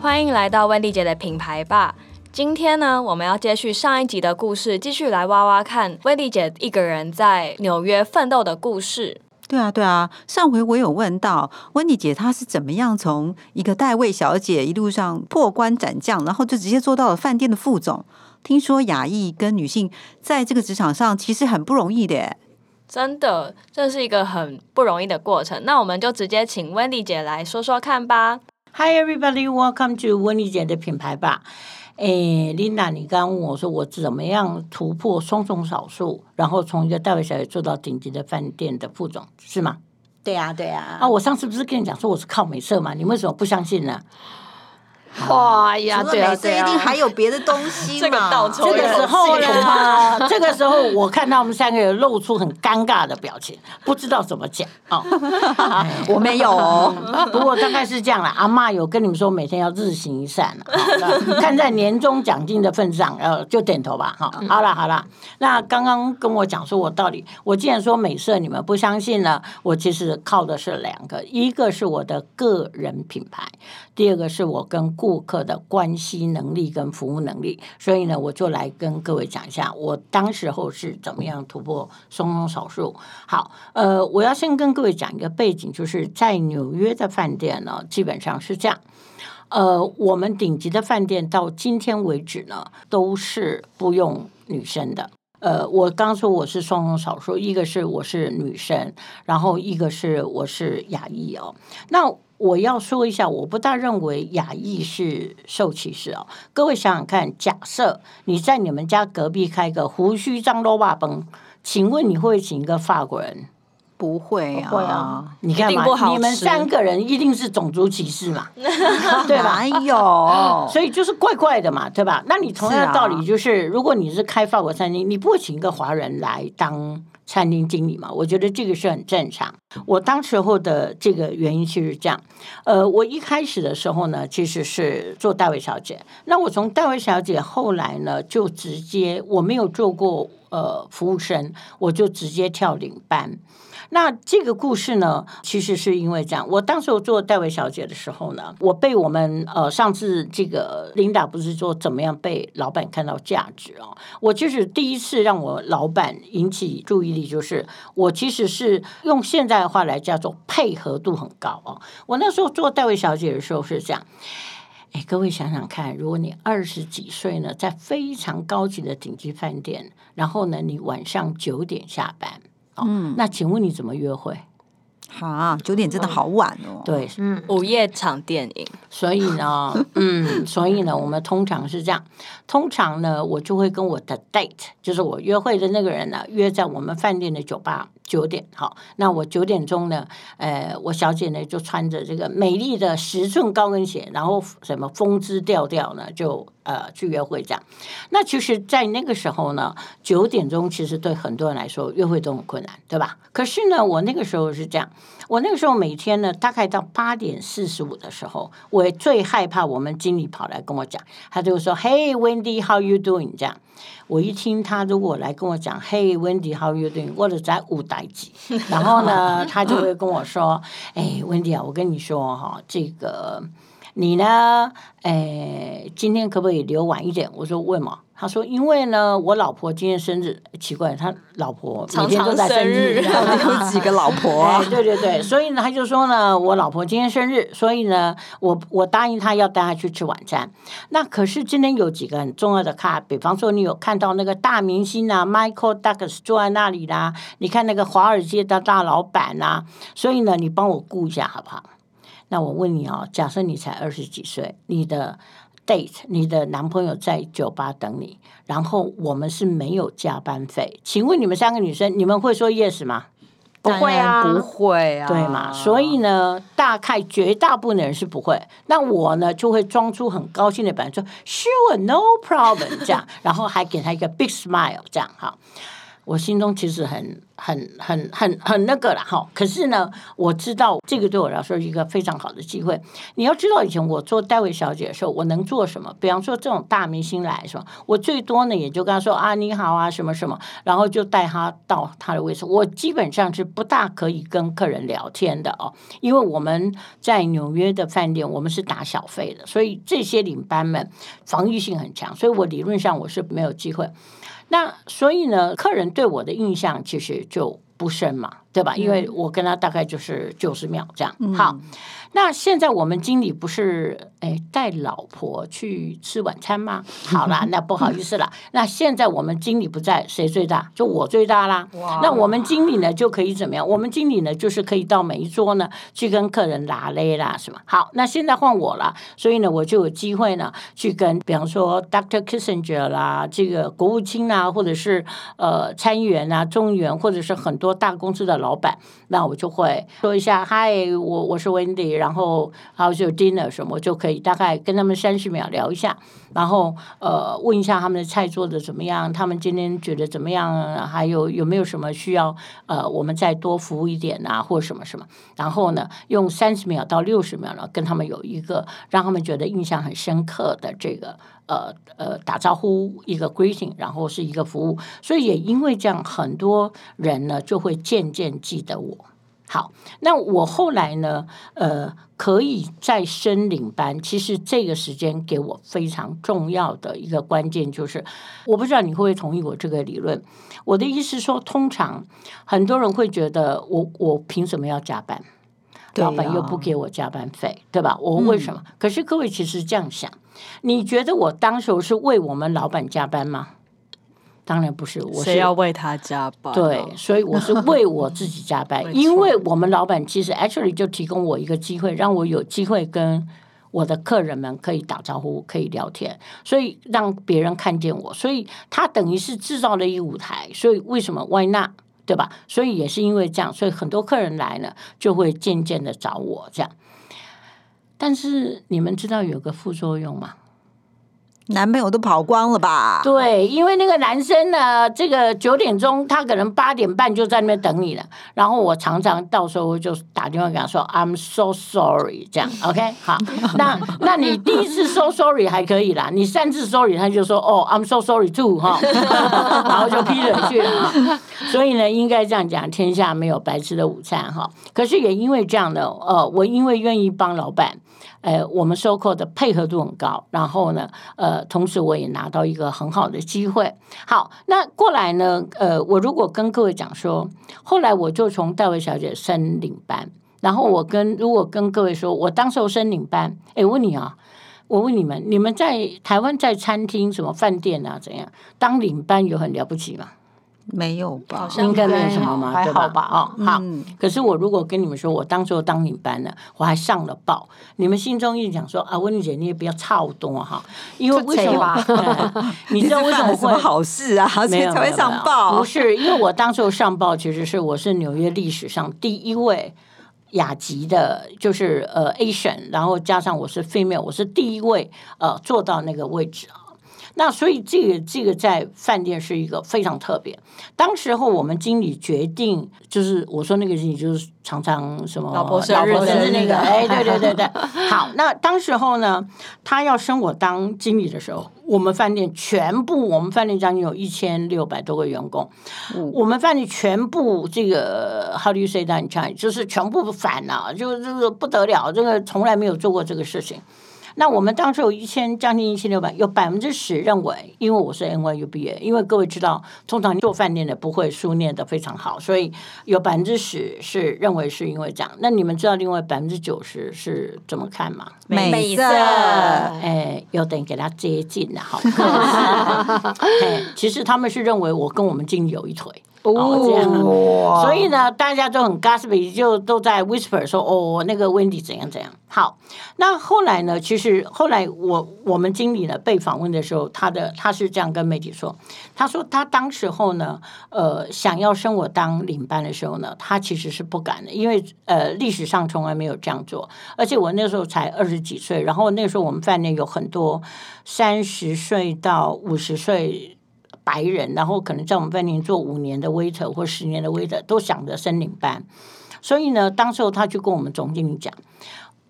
欢迎来到温蒂姐的品牌吧。今天呢，我们要接续上一集的故事，继续来挖挖看温蒂姐一个人在纽约奋斗的故事。对啊，对啊，上回我有问到温妮姐，她是怎么样从一个代位小姐一路上破关斩将，然后就直接做到了饭店的副总。听说亚裔跟女性在这个职场上其实很不容易的，真的，这是一个很不容易的过程。那我们就直接请温妮姐来说说看吧。Hi everybody, welcome to 温妮姐的品牌吧。诶，Linda，你刚刚问我说我怎么样突破双重少数，然后从一个代位小姐做到顶级的饭店的副总，是吗？对呀，对呀。啊，我上次不是跟你讲说我是靠美色吗？你为什么不相信呢？哇呀，对啊，对啊，一定还有别的东西 这个倒抽这个时候呢，这个时候我看到我们三个人露出很尴尬的表情，不知道怎么讲哦。我没有，不过大概是这样了。阿妈有跟你们说，每天要日行一善，看在年终奖金的份上，呃，就点头吧。好，好了，好了。那刚刚跟我讲说我到底，我既然说美色你们不相信呢，我其实靠的是两个，一个是我的个人品牌，第二个是我跟顾客的关系能力跟服务能力，所以呢，我就来跟各位讲一下，我当时候是怎么样突破双双少数。好，呃，我要先跟各位讲一个背景，就是在纽约的饭店呢，基本上是这样，呃，我们顶级的饭店到今天为止呢，都是不用女生的。呃，我刚说我是双双少数，一个是我是女生，然后一个是我是亚裔哦，那。我要说一下，我不大认为亚裔是受歧视哦。各位想想看，假设你在你们家隔壁开个胡须张罗瓦崩，请问你会请一个法国人？不会啊，你看嘛，你们三个人一定是种族歧视嘛，对吧？有，所以就是怪怪的嘛，对吧？那你同样的道理就是，如果你是开法国餐厅，你不会请一个华人来当。餐厅经理嘛，我觉得这个是很正常。我当时候的这个原因其实这样，呃，我一开始的时候呢，其实是做戴维小姐。那我从戴维小姐后来呢，就直接我没有做过呃服务生，我就直接跳领班。那这个故事呢，其实是因为这样。我当时我做戴维小姐的时候呢，我被我们呃上次这个琳达不是说怎么样被老板看到价值哦。我就是第一次让我老板引起注意力，就是我其实是用现在的话来叫做配合度很高哦。我那时候做戴维小姐的时候是这样，哎，各位想想看，如果你二十几岁呢，在非常高级的顶级饭店，然后呢，你晚上九点下班。嗯，那请问你怎么约会？啊，九点真的好晚哦。对，嗯，午夜场电影。所以呢，嗯，所以呢，我们通常是这样。通常呢，我就会跟我的 date，就是我约会的那个人呢，约在我们饭店的酒吧九点。好，那我九点钟呢，呃，我小姐呢就穿着这个美丽的十寸高跟鞋，然后什么风姿调调呢，就。呃，去约会这样，那其实，在那个时候呢，九点钟其实对很多人来说，约会都很困难，对吧？可是呢，我那个时候是这样，我那个时候每天呢，大概到八点四十五的时候，我最害怕我们经理跑来跟我讲，他就说：“Hey Wendy，how you doing？” 这样，我一听他如果来跟我讲嘿 Wendy，how you doing？” 或者在五代机，然后呢，他就会跟我说：“哎，Wendy 啊，我跟你说哈，这个。”你呢？诶，今天可不可以留晚一点？我说为什么？他说因为呢，我老婆今天生日。奇怪，他老婆每天都在生日，有几个老婆？对对对，所以呢，他就说呢，我老婆今天生日，所以呢，我我答应他要带他去吃晚餐。那可是今天有几个很重要的卡，比方说你有看到那个大明星啊，Michael Douglas 坐在那里啦，你看那个华尔街的大老板呐，所以呢，你帮我顾一下好不好？那我问你哦，假设你才二十几岁，你的 date，你的男朋友在酒吧等你，然后我们是没有加班费，请问你们三个女生，你们会说 yes 吗？不会啊，不会啊，对嘛？所以呢，大概绝大部分的人是不会。那我呢，就会装出很高兴的表情，说 sure no problem 这样，然后还给他一个 big smile 这样哈。我心中其实很、很、很、很、很那个了哈。可是呢，我知道这个对我来说是一个非常好的机会。你要知道，以前我做戴维小姐的时候，我能做什么？比方说这种大明星来是吧？我最多呢也就跟他说啊你好啊什么什么，然后就带他到他的位置。我基本上是不大可以跟客人聊天的哦，因为我们在纽约的饭店，我们是打小费的，所以这些领班们防御性很强，所以我理论上我是没有机会。那所以呢，客人对我的印象其实就不深嘛，对吧？因为我跟他大概就是九十秒这样。好，那现在我们经理不是哎带老婆去吃晚餐吗？好啦，那不好意思了。那现在我们经理不在，谁最大？就我最大啦。那我们经理呢就可以怎么样？我们经理呢就是可以到每一桌呢去跟客人拉勒啦，什么？好，那现在换我了，所以呢我就有机会呢去跟，比方说 Dr. Kissinger 啦，这个国务卿啊，或者是呃参议员啊、众议员，或者是很多大公司的老板，那我就会说一下，嗨，我我是 Wendy，然后还有就 dinner 什么，就可以大概跟他们三十秒聊一下，然后呃问一下他们的菜做的怎么样，他们今天觉得怎么样，还有有没有什么需要呃我们再多服务一点啊，或什么什么，然后呢用三十秒到六十秒呢跟他们有一个让他们觉得印象很深刻的这个。呃呃，打招呼一个 greeting，然后是一个服务，所以也因为这样，很多人呢就会渐渐记得我。好，那我后来呢，呃，可以再申领班，其实这个时间给我非常重要的一个关键就是，我不知道你会不会同意我这个理论。我的意思说，通常很多人会觉得，我我凭什么要加班？老板又不给我加班费，对吧？我为什么？可是各位其实这样想。你觉得我当时是为我们老板加班吗？当然不是，我是要为他加班。对，所以我是为我自己加班，因为我们老板其实 actually 就提供我一个机会，让我有机会跟我的客人们可以打招呼，可以聊天，所以让别人看见我，所以他等于是制造了一个舞台。所以为什么 Why not？对吧？所以也是因为这样，所以很多客人来呢，就会渐渐的找我这样。但是你们知道有个副作用吗？男朋友都跑光了吧？对，因为那个男生呢，这个九点钟他可能八点半就在那边等你了。然后我常常到时候就打电话给他说：“I'm so sorry。”这样，OK，好。那那你第一次 so sorry 还可以啦，你三次 sorry 他就说：“哦，I'm so sorry too。”哈，然后就批了去了。所以呢，应该这样讲，天下没有白吃的午餐哈。可是也因为这样的，呃，我因为愿意帮老板。呃，我们收购的配合度很高，然后呢，呃，同时我也拿到一个很好的机会。好，那过来呢，呃，我如果跟各位讲说，后来我就从戴维小姐升领班，然后我跟如果跟各位说，我当时候升领班，哎，问你啊，我问你们，你们在台湾在餐厅什么饭店啊怎样当领班有很了不起吗？没有吧？应该没有什么嘛，还好吧？哦，好。可是我如果跟你们说，我当初当领班呢，我还上了报，你们心中一想说啊，温妮姐你也不要操多哈，因为为什么？你知道为什么会好事啊？没有才会上报？不是，因为我当时上报其实是我是纽约历史上第一位亚籍的，就是呃 Asian，然后加上我是 female，我是第一位呃做到那个位置啊。那所以这个这个在饭店是一个非常特别。当时候我们经理决定，就是我说那个经理就是常常什么老婆生日那个，哎，对对对对。好，那当时候呢，他要升我当经理的时候，我们饭店全部，我们饭店将近有一千六百多个员工，我们饭店全部这个 How do you say that in Chinese？就是全部反了，就这个不得了，这个从来没有做过这个事情。那我们当时有一千将近一千六百，有百分之十认为，因为我是 NYU 毕业，因为各位知道，通常做饭店的不会书念的非常好，所以有百分之十是认为是因为这样。那你们知道另外百分之九十是怎么看吗？美色，哎，有点给他接近了，好，哎，其实他们是认为我跟我们经理有一腿。哦，这样，所以呢，大家都很 gossip，就都在 whisper 说，哦，那个 Wendy 怎样怎样。好，那后来呢？其实后来我我们经理呢被访问的时候，他的他是这样跟媒体说，他说他当时候呢，呃，想要升我当领班的时候呢，他其实是不敢的，因为呃，历史上从来没有这样做，而且我那时候才二十几岁，然后那时候我们饭店有很多三十岁到五十岁。白人，然后可能在我们饭店做五年的 waiter 或十年的 waiter，都想着升领班。所以呢，当时候他就跟我们总经理讲，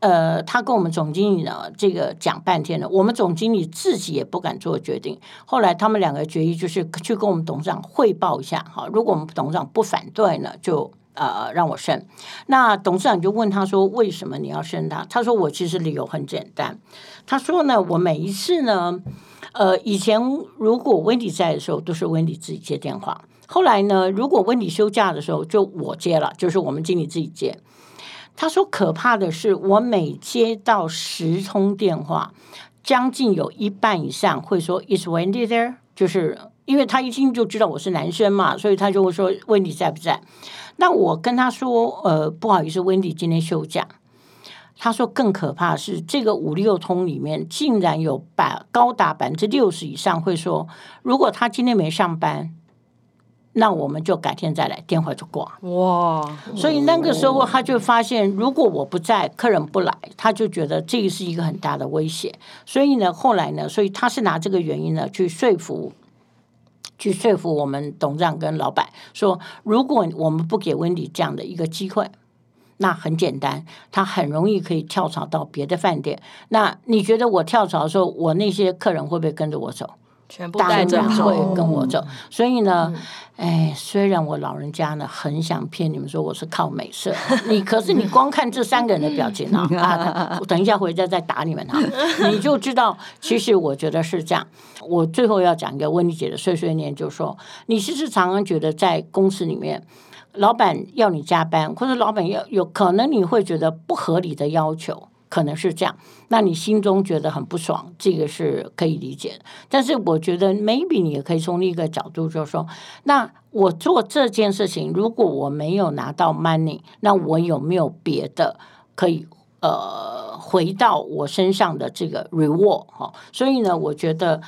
呃，他跟我们总经理呢这个讲半天了，我们总经理自己也不敢做决定。后来他们两个决议就是去跟我们董事长汇报一下，哈，如果我们董事长不反对呢，就。呃，让我升。那董事长就问他说：“为什么你要升他？”他说：“我其实理由很简单。他说呢，我每一次呢，呃，以前如果温迪在的时候，都是温迪自己接电话。后来呢，如果温迪休假的时候，就我接了，就是我们经理自己接。他说，可怕的是，我每接到十通电话，将近有一半以上会说 “Is Wendy there？” 就是因为他一听就知道我是男生嘛，所以他就会说：“温迪在不在？”那我跟他说，呃，不好意思，温迪今天休假。他说更可怕是，这个五六通里面竟然有百高达百分之六十以上会说，如果他今天没上班，那我们就改天再来，电话就挂。哇！所以那个时候他就发现，如果我不在，客人不来，他就觉得这个是一个很大的威胁。所以呢，后来呢，所以他是拿这个原因呢去说服。去说服我们董事长跟老板说，如果我们不给温迪这样的一个机会，那很简单，他很容易可以跳槽到别的饭店。那你觉得我跳槽的时候，我那些客人会不会跟着我走？全部带着会跟我走，所以呢，哎，虽然我老人家呢很想骗你们说我是靠美色，你可是你光看这三个人的表情啊，啊，等一下回家再打你们啊，你就知道，其实我觉得是这样。我最后要讲一个温妮姐的碎碎念，就是说，你是不是常常觉得在公司里面，老板要你加班，或者老板要有可能你会觉得不合理的要求？可能是这样，那你心中觉得很不爽，这个是可以理解的。但是我觉得，maybe 你也可以从另一个角度，就说，那我做这件事情，如果我没有拿到 money，那我有没有别的可以呃回到我身上的这个 reward 哈？所以呢，我觉得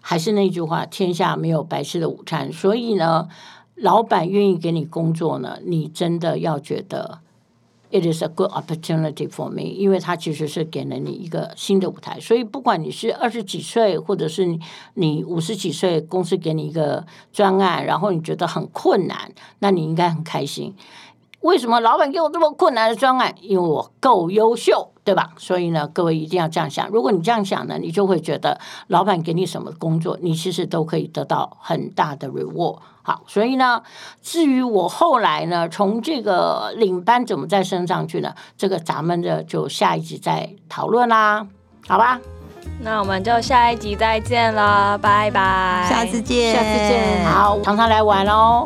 还是那句话，天下没有白吃的午餐。所以呢，老板愿意给你工作呢，你真的要觉得。It is a good opportunity for me，因为它其实是给了你一个新的舞台，所以不管你是二十几岁，或者是你五十几岁，公司给你一个专案，然后你觉得很困难，那你应该很开心。为什么老板给我这么困难的专案？因为我够优秀，对吧？所以呢，各位一定要这样想。如果你这样想呢，你就会觉得老板给你什么工作，你其实都可以得到很大的 reward。好，所以呢，至于我后来呢，从这个领班怎么再升上去呢？这个咱们的就下一集再讨论啦，好吧？那我们就下一集再见了，拜拜，下次见，下次见，好，常常来玩哦。